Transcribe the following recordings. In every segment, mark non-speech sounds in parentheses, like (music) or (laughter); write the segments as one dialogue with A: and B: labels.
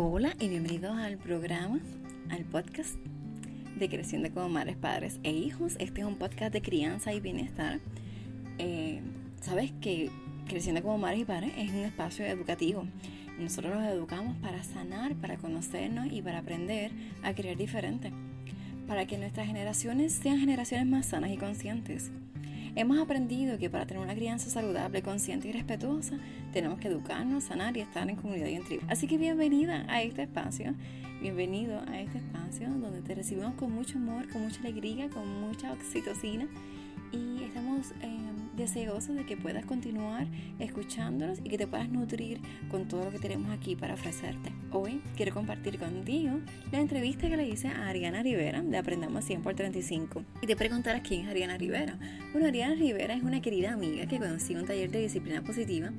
A: Hola y bienvenidos al programa, al podcast de Creciendo como Madres, Padres e Hijos. Este es un podcast de crianza y bienestar. Eh, Sabes que Creciendo como Madres y Padres es un espacio educativo. Nosotros los educamos para sanar, para conocernos y para aprender a crear diferente. Para que nuestras generaciones sean generaciones más sanas y conscientes. Hemos aprendido que para tener una crianza saludable, consciente y respetuosa, tenemos que educarnos, sanar y estar en comunidad y en tribu. Así que bienvenida a este espacio, bienvenido a este espacio donde te recibimos con mucho amor, con mucha alegría, con mucha oxitocina y estamos eh, deseosos de que puedas continuar escuchándonos y que te puedas nutrir con todo lo que tenemos aquí para ofrecerte. Hoy quiero compartir contigo la entrevista que le hice a Ariana Rivera de Aprendamos 100 por 35 y te preguntarás quién es Ariana Rivera. Bueno, Ariana Rivera es una querida amiga que conocí un taller de disciplina positiva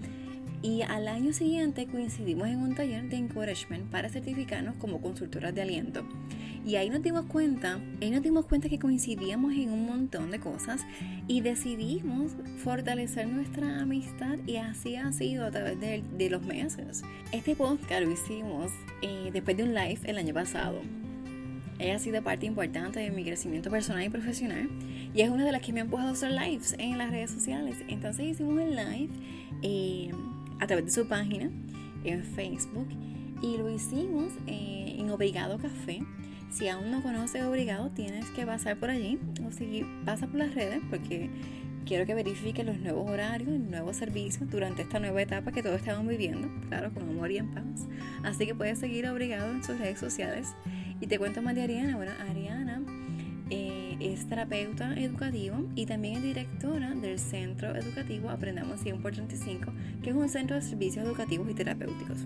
A: y al año siguiente coincidimos en un taller de encouragement para certificarnos como consultoras de aliento. Y ahí nos dimos cuenta, ahí nos dimos cuenta que coincidíamos en un montón de cosas y decidimos fortalecer nuestra amistad y así ha sido a través de, los meses. Este podcast lo hicimos eh, después de un live el año pasado. Ella ha sido parte importante de mi crecimiento personal y profesional y es una de las que me ha empujado a hacer lives en las redes sociales. Entonces hicimos el live eh, a través de su página en Facebook y lo hicimos eh, en Obrigado Café. Si aún no conoces Obrigado, tienes que pasar por allí o si pasa por las redes porque quiero que verifiques los nuevos horarios, el nuevo servicio durante esta nueva etapa que todos estamos viviendo, claro, con amor y en paz. Así que puedes seguir Obrigado en sus redes sociales. Y te cuento más de Ariana. Bueno, Ariana eh, es terapeuta educativo y también es directora del Centro Educativo Aprendamos 100 por 35, que es un centro de servicios educativos y terapéuticos.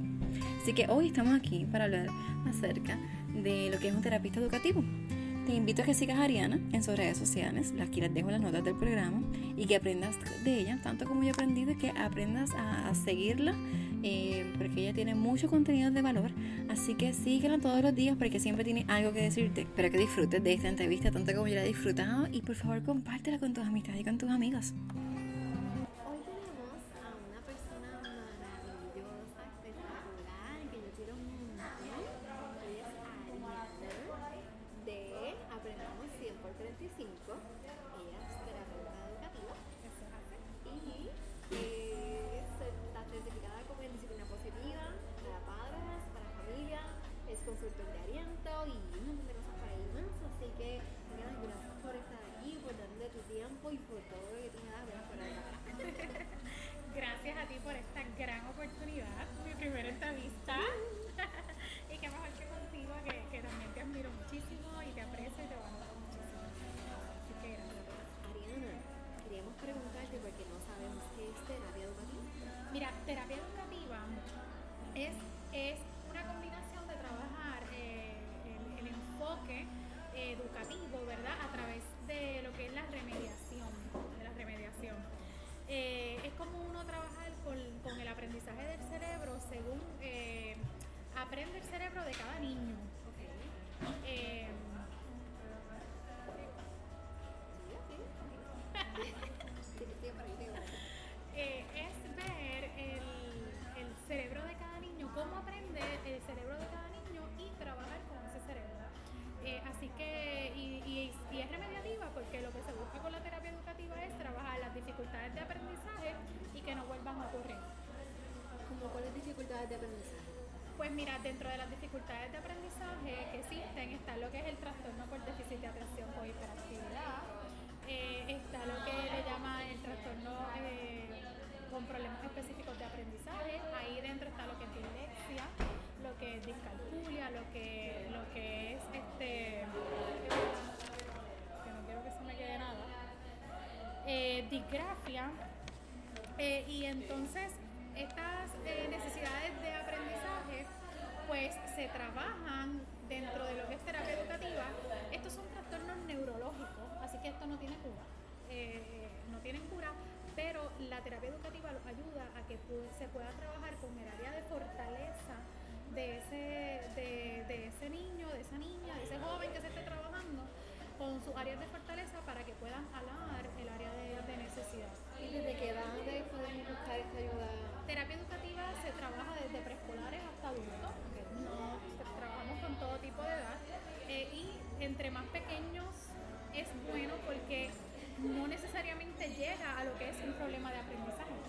A: Así que hoy estamos aquí para hablar acerca de lo que es un terapista educativo. Te invito a que sigas a Ariana en sus redes sociales, aquí les dejo las notas del programa, y que aprendas de ella, tanto como yo he aprendido, y que aprendas a, seguirla, eh, porque ella tiene mucho contenido de valor, así que síguela todos los días porque siempre tiene algo que decirte. Espero que disfrutes de esta entrevista tanto como yo la he disfrutado, y por favor compártela con tus amistades y con tus amigos.
B: Mira, dentro de las dificultades de aprendizaje que existen está lo que es el trastorno por déficit de atención con hiperactividad, eh, está lo que le llama el trastorno eh, con problemas específicos de aprendizaje, ahí dentro está lo que es dislexia, lo que es discalculia, lo que, lo que es este, que no quiero que se me quede nada, eh, disgrafia, y entonces se trabajan dentro de lo que es terapia educativa. Estos son trastornos neurológicos, así que esto no tiene cura. Eh, no tienen cura, pero la terapia educativa los ayuda a que se pueda trabajar con el área de fortaleza de ese, de, de ese niño, de esa niña, de ese joven que se esté trabajando con sus áreas de fortaleza para que puedan alar el área de, de necesidad.
C: ¿Y desde qué edad pueden buscar esta ayuda?
B: Terapia educativa se trabaja desde preescolares hasta adultos tipo de edad. Eh,
C: y
B: entre más
C: pequeños es bueno
B: porque no necesariamente llega a lo que es un problema de aprendizaje.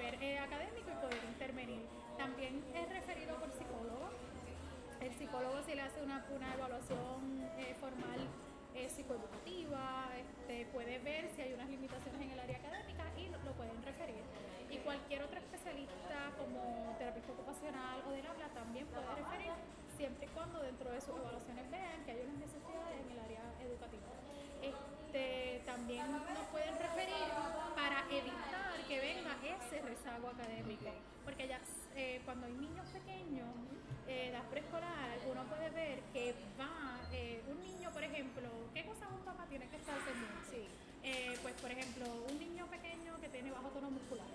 B: Eh, académico y poder intervenir. También es referido por psicólogo el psicólogo si le hace una, evaluación eh, formal eh, psicoeducativa, este, puede ver si hay unas limitaciones en el área académica y lo, lo pueden referir. Y cualquier otro especialista como terapeuta ocupacional o del habla también puede referir siempre y cuando dentro de sus evaluaciones vean que hay unas necesidades en el área educativa. Este, también nos pueden referir para evitar que venga ese rezago académico, porque ya eh, cuando hay niños pequeños, eh, preescolar, uno puede ver que va eh, un niño, por ejemplo, ¿qué cosas un papá tiene que estar pendiente?
C: Sí.
B: Eh, pues, por ejemplo, un niño pequeño que tiene bajo tono muscular,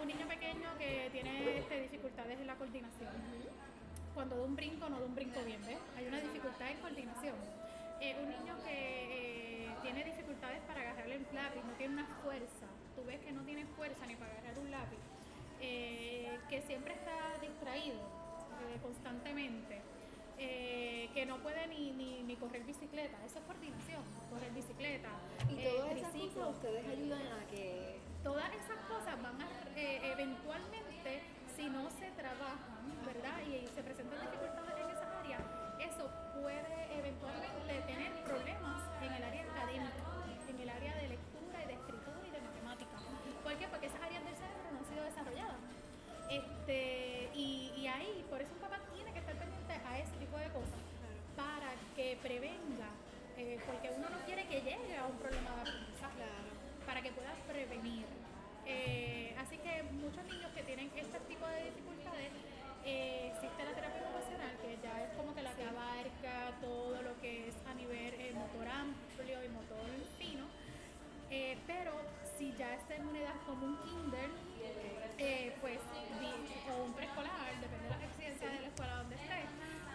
B: un niño pequeño que tiene este, dificultades en la coordinación. Cuando da un brinco, no da un brinco bien, ¿ves? Hay una dificultad en coordinación. Un niño que tiene dificultades para agarrar el lápiz, no tiene una fuerza, tú ves que no tiene fuerza ni para agarrar un lápiz, eh, que siempre está distraído eh, constantemente, eh, que no puede ni, ni, ni correr bicicleta, eso es coordinación, correr bicicleta,
C: Y todas esas cosas ustedes ayudan a que...
B: Todas esas cosas van a, eventualmente, si no se trabajan, ¿verdad? Y, se presentan dificultades en esa área, eso puede eventualmente tener problemas en el área Este, y, y ahí, por eso un papá tiene que estar pendiente a ese tipo de cosas, para que prevenga, eh, porque uno no quiere que llegue a un problema de aprendizaje
C: Claro.
B: para que puedas prevenir. Eh, así que muchos niños que tienen este tipo de dificultades, eh, existe la terapia ocupacional, que ya es como que la que abarca todo lo que es a nivel motor amplio y motor fino. Pero si ya está en una edad como un kinder, eh, pues, o un preescolar, depende de la exigencia de la escuela donde esté,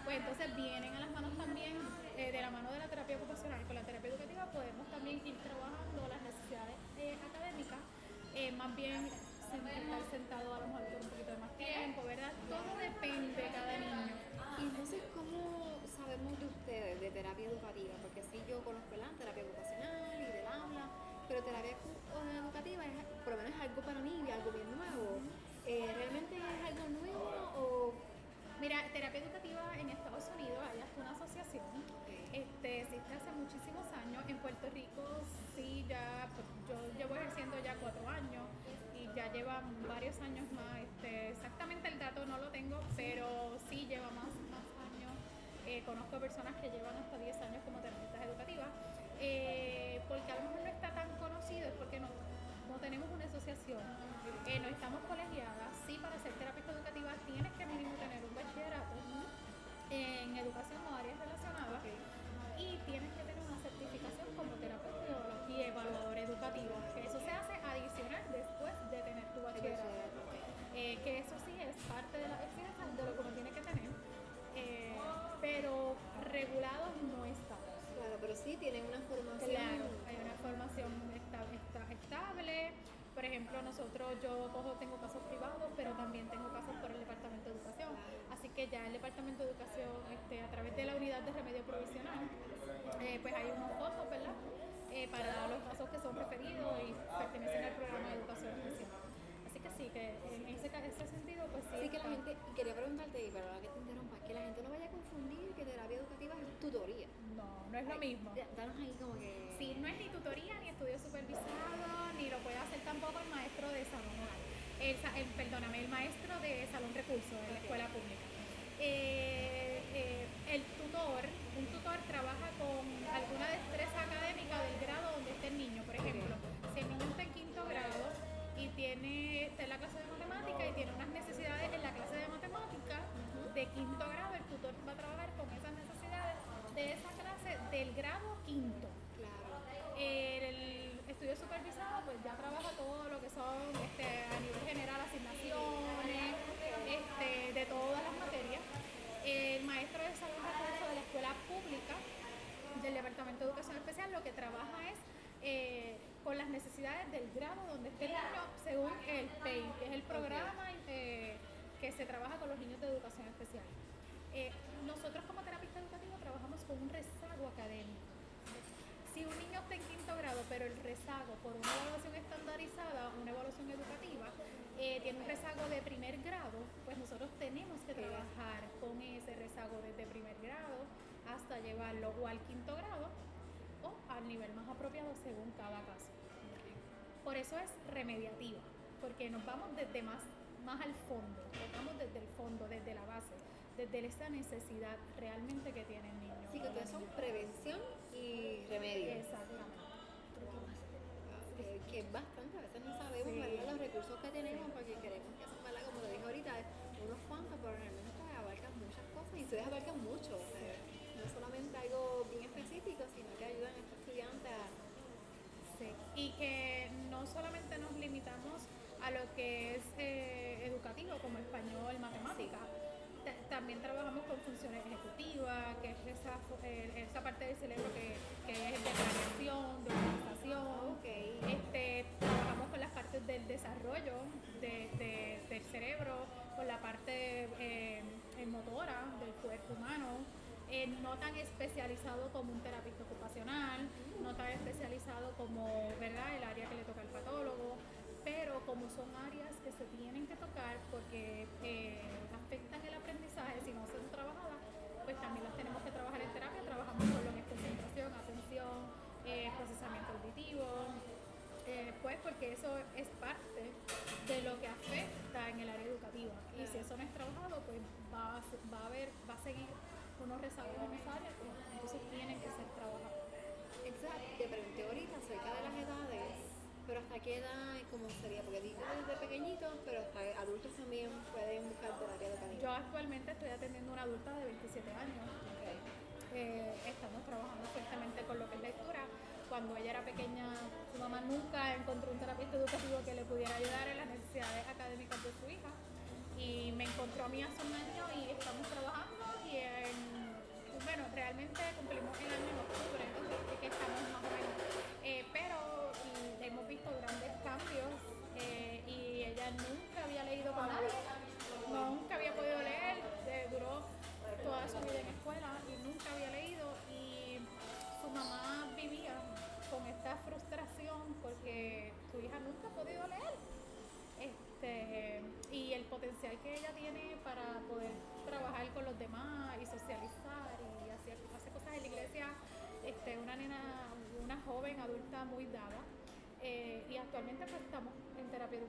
B: pues entonces vienen a las manos también, eh, de la mano de la terapia ocupacional, con la terapia educativa podemos también ir trabajando las necesidades eh, académicas, más bien estar sentado a lo mejor un poquito de más tiempo, ¿verdad? Todo depende de cada niño.
C: Entonces, ¿cómo sabemos de ustedes de terapia educativa? Porque sí, yo conozco la terapia ocupacional y del habla, pero terapia educativa es, por lo menos es algo para mí, algo bien nuevo. Eh, ¿Realmente es algo nuevo o...?
B: Mira, terapia educativa en Estados Unidos hay hasta una asociación. Este, existe hace muchísimos años. En Puerto Rico sí ya, pues, yo llevo ejerciendo ya cuatro años y ya lleva varios años más. Este, exactamente el dato no lo tengo, pero sí lleva más, más años. Eh, conozco personas que llevan hasta 10 años como terapeutas educativas. Eh, porque a lo mejor no está tan conocido, es porque no, tenemos una asociación, eh, no estamos colegiadas. Sí, para ser terapeuta educativa tienes que mínimo tener un bachillerato en educación o áreas yo cojo, tengo casos privados, pero también tengo casos por el Departamento de Educación. Así que ya el Departamento de Educación, este, a través de la unidad de remedio provisional, eh, pues hay unos fondos, ¿verdad? Eh, para los casos que son referidos y pertenecen al programa de educación especial. Así que sí, que en ese, sentido, pues sí.
C: Así que la gente, y quería preguntarte, y perdona que te interrumpa, que la gente no vaya a confundir que terapia educativa es tutoría.
B: No, no es lo mismo.
C: Da- Danos ahí como que...
B: Sí, no es ni tutoría, ni estudio supervisado, ni lo puede hacer tampoco el maestro de salón. El, sa- el- perdóname, el maestro de salón recursos en la escuela pública. Eh, eh, el tutor, un tutor trabaja con alguna destreza hasta llevarlo o al quinto grado o al nivel más apropiado según cada caso. Por eso es remediativa, porque nos vamos desde más, más al fondo, tratamos desde el fondo, desde la base, desde esa necesidad realmente que tiene el niño.
C: Así que ustedes son prevención y remedio.
B: Exactamente.
C: Que, que es bastante, a veces no sabemos
B: Sí.
C: los recursos que tenemos porque queremos que son, ¿verdad? como te dije ahorita, unos cuantos, pero realmente abarcan muchas cosas y ustedes abarcan mucho. No solamente algo bien específico, sino que ayudan a estos estudiantes a
B: Sí, y que no solamente nos limitamos a lo que es eh, educativo, como español, matemática, ta- también trabajamos con funciones ejecutivas, que es esa, eh, esa parte del cerebro que, que es de planeación, de organización. Este, trabajamos con las partes del desarrollo de- de- del cerebro, con la parte eh, motora del cuerpo humano, eh, no tan especializado como un terapista ocupacional, no tan especializado como ¿verdad? el área que le toca al patólogo, pero como son áreas que se tienen que tocar porque eh, afectan el aprendizaje si no son trabajadas, pues también las tenemos que trabajar en terapia, trabajamos con lo que es concentración, atención, eh, procesamiento auditivo, eh, pues porque eso es parte de lo que afecta en el área educativa. Y si eso no es trabajado, pues va a, va a haber, va a seguir unos rezagos en esa área que entonces tienen que ser trabajados.
C: Exacto, te pregunté ahorita acerca de las edades, pero hasta qué edad y cómo sería, porque digo desde pequeñitos, pero hasta adultos también pueden buscar área educativa.
B: Yo actualmente estoy atendiendo a una adulta de 27 años. Eh, estamos trabajando fuertemente con lo que es lectura. Cuando ella era pequeña, su mamá nunca encontró un terapeuta educativo que le pudiera ayudar en las necesidades académicas de su hija. Y me encontró a mí hace un año y estamos trabajando y en- bueno, realmente cumplimos el año en octubre, así que estamos más o menos. Eh, pero hemos visto grandes cambios eh, y ella nunca había leído con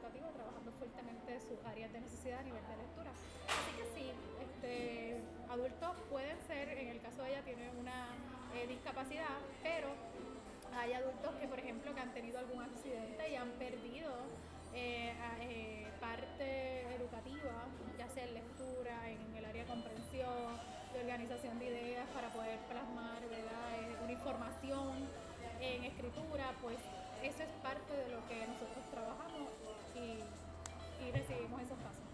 B: trabajando fuertemente sus áreas de necesidad a nivel de lectura. Así que sí, este, adultos pueden ser, en el caso de ella tiene una eh, discapacidad, pero hay adultos que, por ejemplo, que han tenido algún accidente y han perdido eh, eh, parte educativa, ya sea en lectura, en el área de comprensión, de organización de ideas para poder plasmar una información en escritura, pues eso es parte de lo que nosotros trabajamos y recibimos esos casos.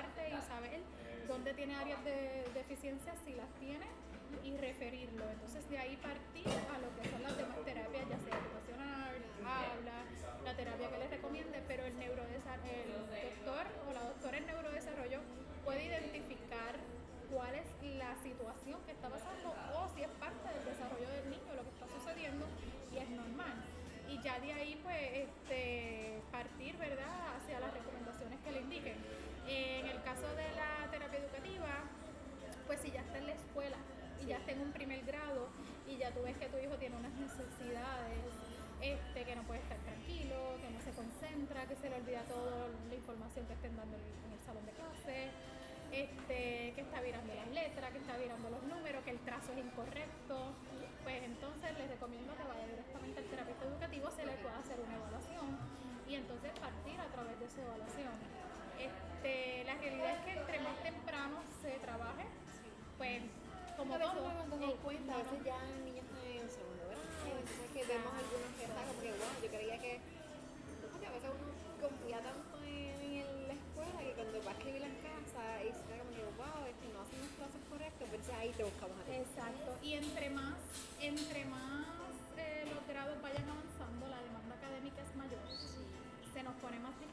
C: parte y
B: saber dónde tiene áreas de deficiencia, si las tiene, y referirlo. Entonces de ahí partir a lo que son las demás terapias, ya sea educacional, habla, la terapia que les recomiende, pero el, el doctor o la doctora en neurodesarrollo puede identificar cuál es la situación que está pasando o si es parte del desarrollo del niño lo que está sucediendo y es normal. Y ya de ahí pues este, partir ¿verdad? hacia las recomendaciones que le indiquen. En el caso de la terapia educativa, pues si ya está en la escuela y ya está en un primer grado y ya tú ves que tu hijo tiene unas necesidades, este, que no puede estar tranquilo, que no se concentra, que se le olvida toda la información que estén dando en el salón de clase, este, que está virando las letras, que está virando los números, que el trazo es incorrecto, pues entonces les recomiendo que vaya directamente al terapeuta educativo, se le pueda hacer una evaluación y entonces partir a través de esa evaluación. Este, la realidad es que entre más temprano se trabaje, pues como
C: a veces
B: todo,
C: no nos
B: eh,
C: cuenta, a veces ya el niño está en el segundo grado, entonces que vemos algunos que están como que, wow, yo creía que, a veces uno confía tanto en, en la escuela que cuando va a escribir en casa y se está como que, wow, este, no hacen las clases correctas, pues ya ahí te buscamos a ti.
B: Exacto. Y entre más, entre más eh, los grados vayan avanzando, la demanda académica es mayor. Se nos pone más difícil.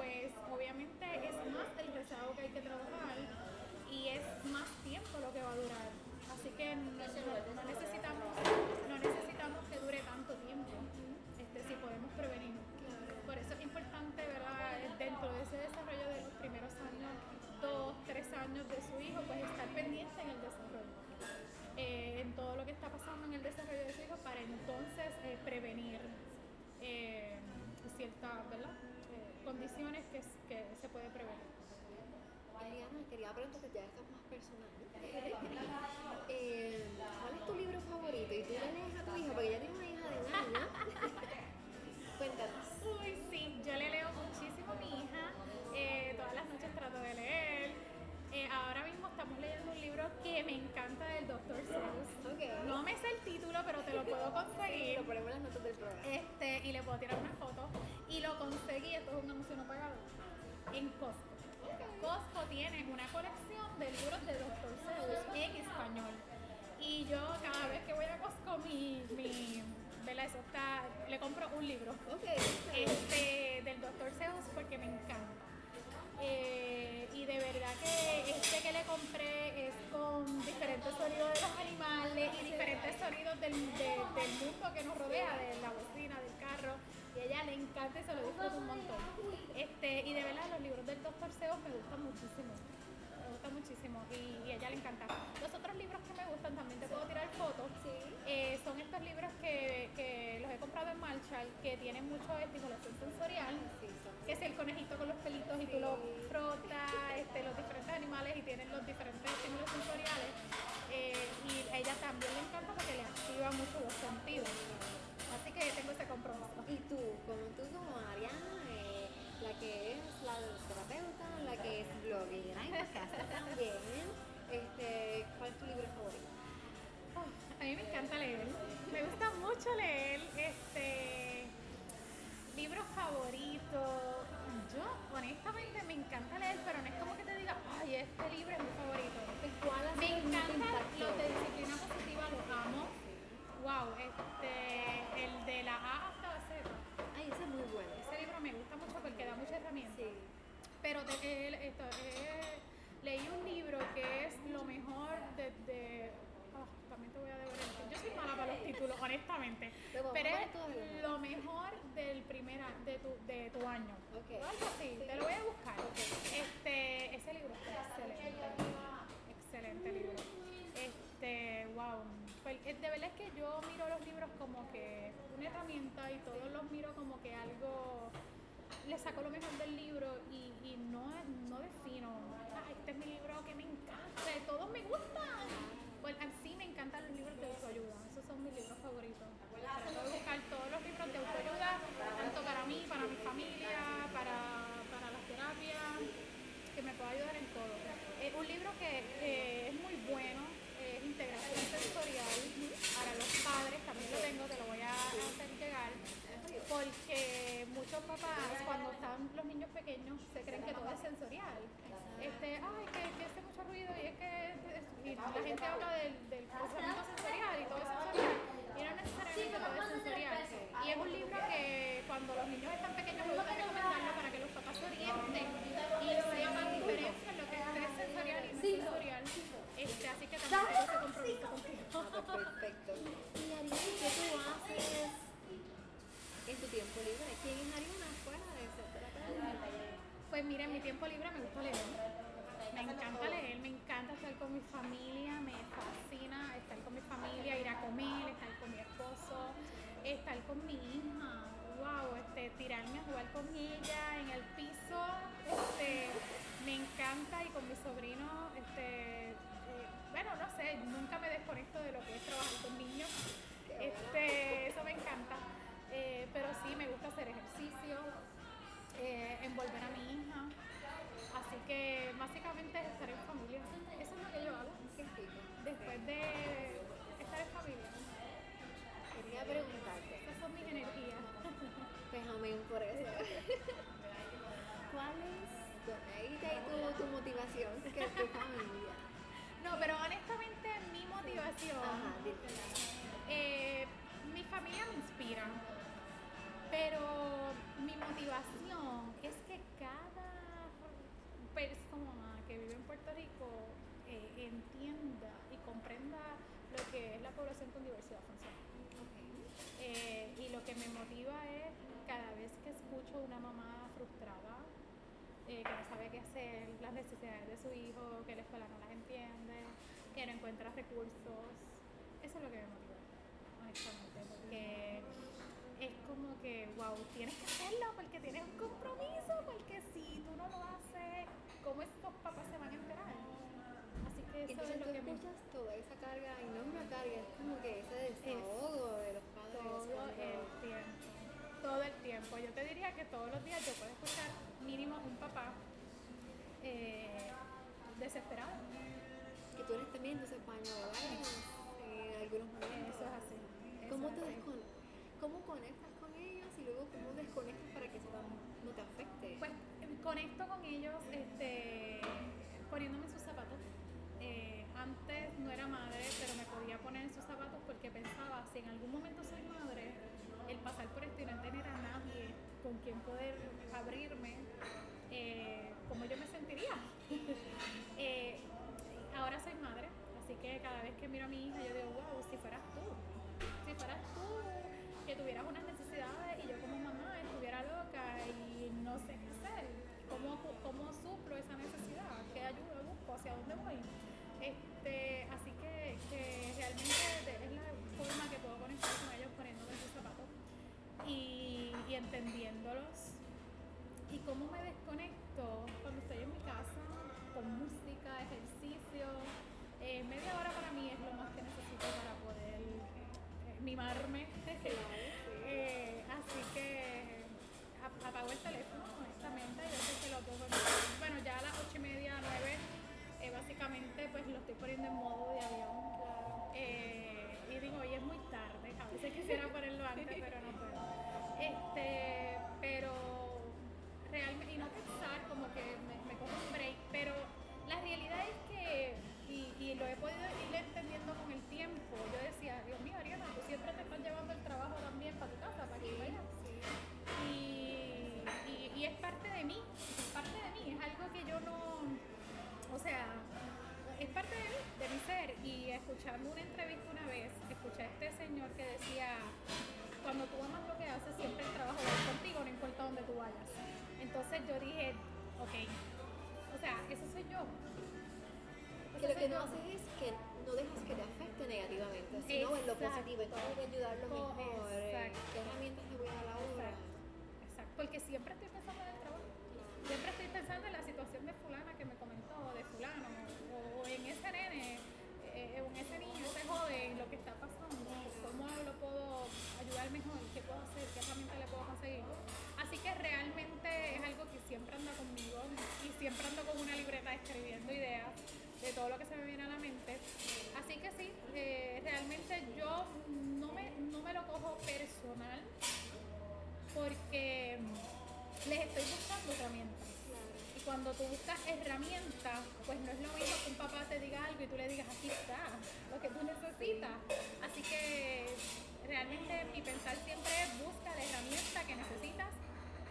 B: Pues, obviamente es más el rezago que hay que trabajar y es más tiempo lo que va a durar. Así que no, no necesitamos, no necesitamos que dure tanto tiempo. Este, si podemos prevenir. Por eso es importante, ¿verdad? Dentro de ese desarrollo de los primeros años, dos, tres años de su hijo, pues estar pendiente en el desarrollo. eh, en todo lo que está pasando en el desarrollo de su hijo para entonces eh, prevenir eh, ciertas ¿verdad? Condiciones que, se puede prevenir.
C: Eliana, quería preguntarte, ya esto es más personal. Eh, ¿Cuál es tu libro favorito? Y tú le lees a tu hija, porque ella tiene una hija de un año. (laughs) Cuéntanos.
B: Uy, sí, yo le leo muchísimo a mi hija. eh, todas las noches trato de leer. Eh, ahora mismo estamos leyendo un libro que me encanta del Dr. Seuss. No me sé el título, pero te lo puedo (laughs) conseguir.
C: Lo ponemos en las notas del programa.
B: Este, y le puedo tirar una foto. Y lo conseguí, esto es un anuncio no pagado, en Costco. Costco tiene una colección de libros de Dr. Seuss en español. Y yo cada vez que voy a Costco, mi, mi ¿verdad? Eso está, le compro un libro este, del Dr. Seuss porque me encanta. Eh, y de verdad que este que le compré es con diferentes sonidos de los animales y diferentes sonidos del, de- del mundo que nos rodea, de la bocina, del carro. Y a ella le encanta y se lo disfruta un montón. Este, y de verdad los libros del Dr. Seuss me gustan muchísimo. Me gustan muchísimo y, y a ella le encanta. Los otros libros que me gustan también te puedo tirar fotos.
C: Sí.
B: Eh, son estos libros que, que los he comprado en Marshall que tienen mucho estimulación sensorial
C: Sí.
B: Que es el conejito con los pelitos y tú lo frotas, este, los diferentes animales y tienen los diferentes estímulos sensoriales. Eh, y a ella también le encanta porque le activa mucho los sentidos. Así que tengo ese compromiso.
C: Y tú, como tú como Ariana, eh, la que es la terapeuta, la que es bloguera y podcaster también, este, ¿cuál es tu libro favorito?
B: Oh, a mí me encanta leer. Me honestamente. Pero es lo mejor del primer de tu, de y con mi sobrino, este, eh, bueno, no sé, nunca me desconecto de lo que es trabajar con niños. Este, eso me encanta. Eh, pero sí, me gusta hacer ejercicio, eh, envolver a mi hija. Así que básicamente es estar en familia. Eso es lo que yo hago. Después de estar en familia.
C: Quería preguntarte,
B: Esas son mis energías.
C: pues amén por eso. (laughs) ¿Cuál es, ahí está ahí tu, tu motivación, que es tu familia?
B: No, pero honestamente mi motivación,
C: Ajá,
B: eh, mi familia me inspira, pero mi motivación es que cada persona que vive en Puerto Rico eh, entienda y comprenda lo que es la población con diversidad funcional. Eh, y lo que me motiva es cada vez que escucho una mamá eh, que no sabe qué hacer, las necesidades de su hijo, que la escuela no las entiende, que no encuentra recursos. Eso es lo que me motiva, honestamente, porque es como que, wow, tienes que hacerlo porque tienes un compromiso, porque si tú no lo haces, ¿cómo estos papás se van a enterar? Así que eso
C: Entonces
B: es
C: tú
B: lo que me
C: escuchas toda esa carga, y no es una carga, es como que ese desahogo de los padres.
B: todo el. Todo el tiempo. Yo te diría que todos los días yo puedo escuchar mínimo un papá eh, desesperado.
C: Que tú eres también entonces de lágrimas en algunos momentos.
B: Eso es así. eso
C: ¿Cómo, te
B: así.
C: descon- ¿Cómo conectas con ellos y luego cómo desconectas para que eso no te afecte?
B: Pues eh, conecto con ellos este, poniéndome sus zapatos. Eh, antes no era madre, pero me podía poner en sus zapatos porque pensaba, si en algún momento soy el pasar por esto y no tener a nadie con quien poder abrirme, eh, ¿cómo yo me sentiría? (laughs) Eh, ahora soy madre, así que cada vez que miro a mi hija yo digo, wow, si fueras tú, si fueras tú que tuvieras unas necesidades y yo como mamá estuviera loca y no sé qué hacer, ¿cómo, cómo suplo esa necesidad? ¿Qué ayuda busco? ¿Hacia dónde voy? Este, así que, que realmente es la forma que entendiéndolos. ¿Y cómo me desconecto? Cuando estoy en mi casa, con música, ejercicio. Eh, media hora para mí es lo más que necesito para poder eh, mimarme. Eh, así que ap- apago el teléfono, honestamente, y veces que lo pongo en- Bueno, ya a las ocho y media, nueve, eh, básicamente pues lo estoy poniendo en modo de avión. Eh, y digo, hoy es muy tarde, a veces quisiera ponerlo antes, pero no. Este, pero realmente, y no pensar como que me, me cojo un break, pero la realidad es que, y, y lo he podido ir cuando tú buscas herramientas, pues no es lo mismo que un papá te diga algo y tú le digas, aquí está, lo que tú necesitas. Así que realmente mi pensar siempre es busca la herramienta que necesitas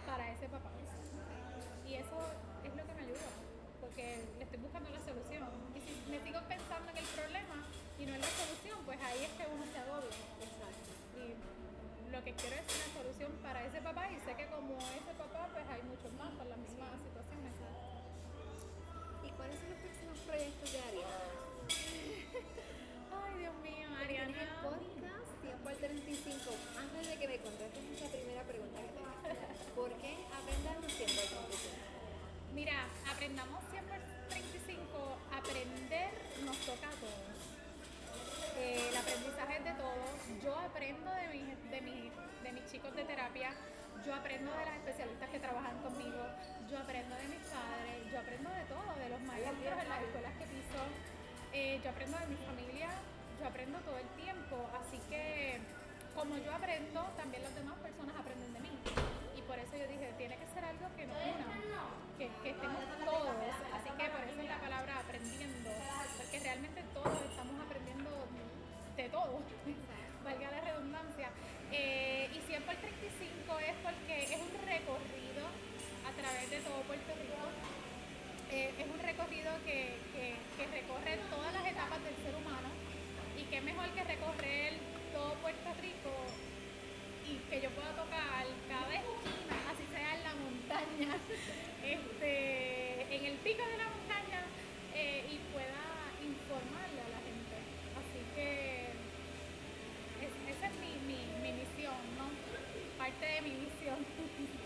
B: para ese papá. Y eso es lo que me ayuda, porque le estoy buscando la solución. Y si me sigo pensando en el problema y no en la solución, pues ahí es que uno se agobia. Y lo que quiero es una solución para ese papá y sé que como ese papá, pues hay muchos más con las mismas situaciones.
C: ¿Y cuáles son los próximos proyectos de Ariana?
B: Ay, Dios mío,
C: Tienes el
B: Ariana.
C: podcast Tiempo al 35. Antes de que me contestes esa primera pregunta que te hice, ¿por qué aprendernos tiempo al 35?
B: Mira, aprendamos siempre 35, aprender nos toca a todos. Eh, el aprendizaje es de todos. Yo aprendo de mis, de, mis, de mis chicos de terapia, yo aprendo de las especialistas que trabajan conmigo, yo aprendo de mis padres, yo aprendo de todo, de los maestros en las escuelas que piso, eh, yo aprendo de mi familia, yo aprendo todo el tiempo. Así que como yo aprendo, también las demás personas aprenden de mí. Y por eso yo dije, tiene que ser algo que nos una, que, que estemos todos. Así que por eso es la palabra aprendiendo, porque realmente todos estamos aprendiendo de todo, valga la redundancia. Eh, y siempre el 35 es porque es un recorrido a través de todo Puerto Rico. Eh, es un recorrido que, que, que recorre todas las etapas del ser humano y qué mejor que recorrer todo Puerto Rico y que yo pueda tocar cada esquina, así sea en la montaña, (laughs) este, en el pico de la montaña eh, y pueda informarle a la gente. Así que es- esa es mi, mi, mi misión, ¿no? Parte de mi (laughs)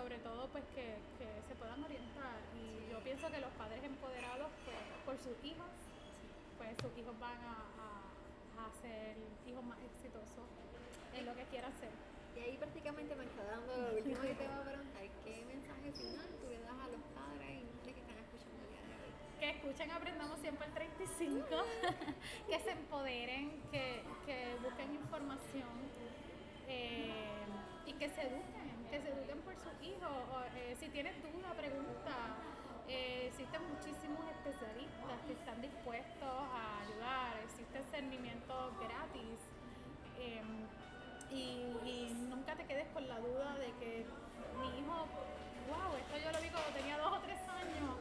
B: sobre todo pues que, que se puedan orientar y yo pienso que los padres empoderados pues, por sus hijos pues sus hijos van a, a- a ser hijos más exitosos en lo que quieran ser.
C: Y ahí prácticamente me está dando lo último que te voy a preguntar. ¿Qué mensaje final tú le das a los padres y madres que están escuchando el día de hoy?
B: que escuchen Aprendamos siempre el 35, (laughs) que se empoderen, que, que busquen información eh, y que se eduquen, que se eduquen por sus hijos. Eh, si tienes duda, pregunta. Eh, existen muchísimos especialistas que están dispuestos a ayudar, existen cernimientos gratis. Eh, y, nunca te quedes con la duda de que mi hijo, wow, esto yo lo vi cuando tenía dos o tres años.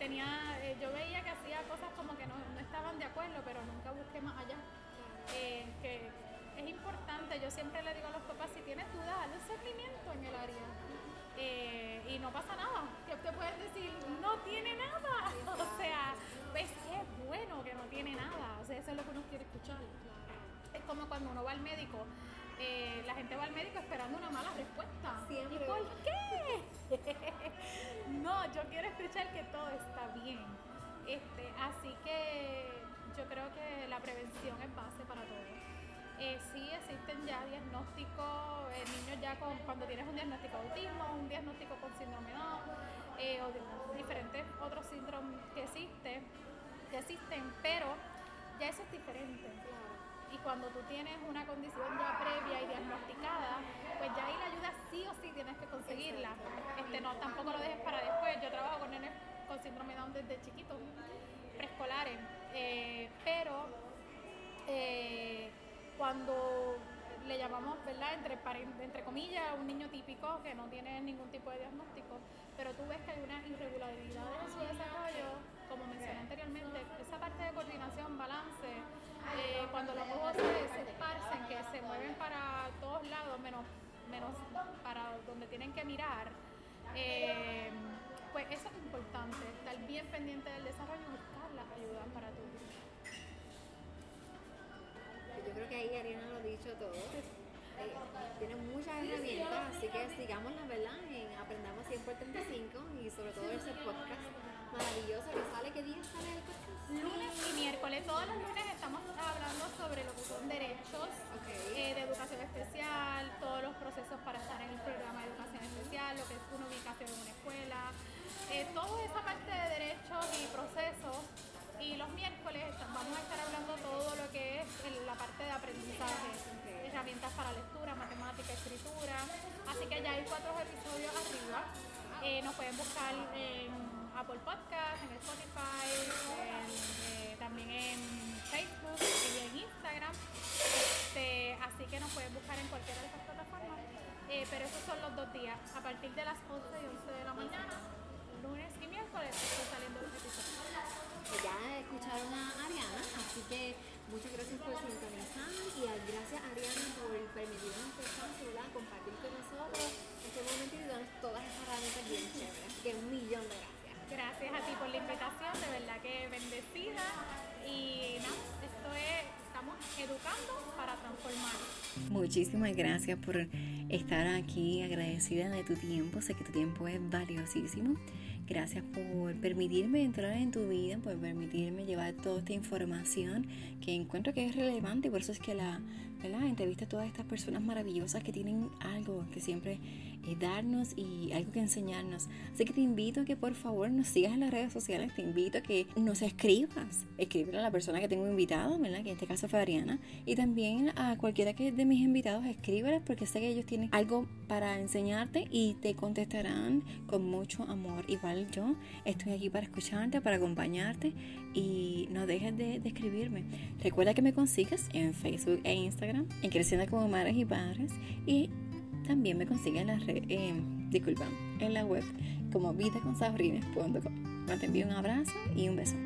B: Tenía, eh, yo veía que hacía cosas como que no, no estaban de acuerdo, pero nunca busqué más allá. Que es importante, yo siempre le digo a los papás, si tienes dudas, hazle un seguimiento en el área. Eh, y no pasa nada. Que te puedes decir, no tiene nada. (laughs) O sea, ves que es bueno que no tiene nada. O sea, eso es lo que uno quiere escuchar. Es como cuando uno va al médico. eh, la gente va al médico esperando una mala respuesta.
C: Siempre.
B: ¿Y por qué? (laughs) no, yo quiero escuchar que todo está bien. Este, así que yo creo que la prevención es base para todo. Eh, sí existen ya diagnósticos, eh, niños ya con, cuando tienes un diagnóstico de autismo, un diagnóstico con síndrome Down, eh, o diferentes otros síndromes que existen, que existen, pero ya eso es diferente. Y cuando tú tienes una condición ya previa y diagnosticada, pues ya ahí la ayuda sí o sí tienes que conseguirla. Este, no, tampoco lo dejes para después. Yo trabajo con nenes con síndrome Down desde chiquitos, preescolares. Eh, pero eh, cuando le llamamos, ¿verdad? Entre, entre comillas, un niño típico que no tiene ningún tipo de diagnóstico, pero tú ves que hay una irregularidad en su desarrollo, como mencioné anteriormente, esa parte de coordinación, balance, eh, cuando los ojos se, esparcen, que se mueven para todos lados, menos, menos para donde tienen que mirar, eh, pues eso es importante, estar bien pendiente del desarrollo y buscar las ayudas para tu
C: yo creo que ahí Ariana lo ha dicho todo. (laughs) Eh, tiene muchas herramientas, así que sigamos la verdad en Aprendamos 100 por 35 y sobre todo ese podcast maravilloso que sale. ¿Qué día sale el podcast?
B: Lunes y miércoles. Todos los lunes estamos hablando sobre lo que son derechos eh, de educación especial, todos los procesos para estar en el programa de educación especial, lo que es una ubicación en una escuela, eh, toda esa parte de derechos y procesos y los miércoles vamos a estar hablando todo lo que es la parte de aprendizaje, herramientas para lectura, matemática, escritura. Así que ya hay cuatro episodios arriba. Eh, nos pueden buscar en Apple Podcast, en Spotify, eh, también en Facebook y en Instagram. Este, así que nos pueden buscar en cualquiera de esas plataformas. Eh, pero esos son los dos días, a partir de las 11 y 11 de la mañana, lunes y miércoles, estoy saliendo los episodios
C: ya escucharon a Ariana, así que muchas gracias por sintonizar y gracias Ariana por permitirnos este espacio, ¿verdad? compartir con nosotros este momento y darnos todas estas herramientas bien chéveres. Así que un millón de gracias.
B: Gracias a ti por la invitación, de verdad que bendecida y nada, esto es, estamos educando para transformar.
A: Muchísimas gracias por estar aquí, agradecida de tu tiempo, sé que tu tiempo es valiosísimo. Gracias por permitirme entrar en tu vida, por permitirme llevar toda esta información que encuentro que es relevante y por eso es que la, la entrevista a todas estas personas maravillosas que tienen algo que siempre eh, darnos y algo que enseñarnos. Así que te invito a que por favor nos sigas en las redes sociales, te invito a que nos escribas, escríbele a la persona que tengo invitado, ¿verdad? que en este caso fue Ariana, y también a cualquiera que de mis invitados, escríbeles porque sé que ellos tienen algo para enseñarte y te contestarán con mucho amor. Igual yo estoy aquí para escucharte, para acompañarte y no dejes de, escribirme. Recuerda que me consigues en Facebook e Instagram, en Creciendo como Madres y Padres y también me consigues en la red, eh, disculpa, en la web como vidaconsabrines.com. Te envío un abrazo y un beso.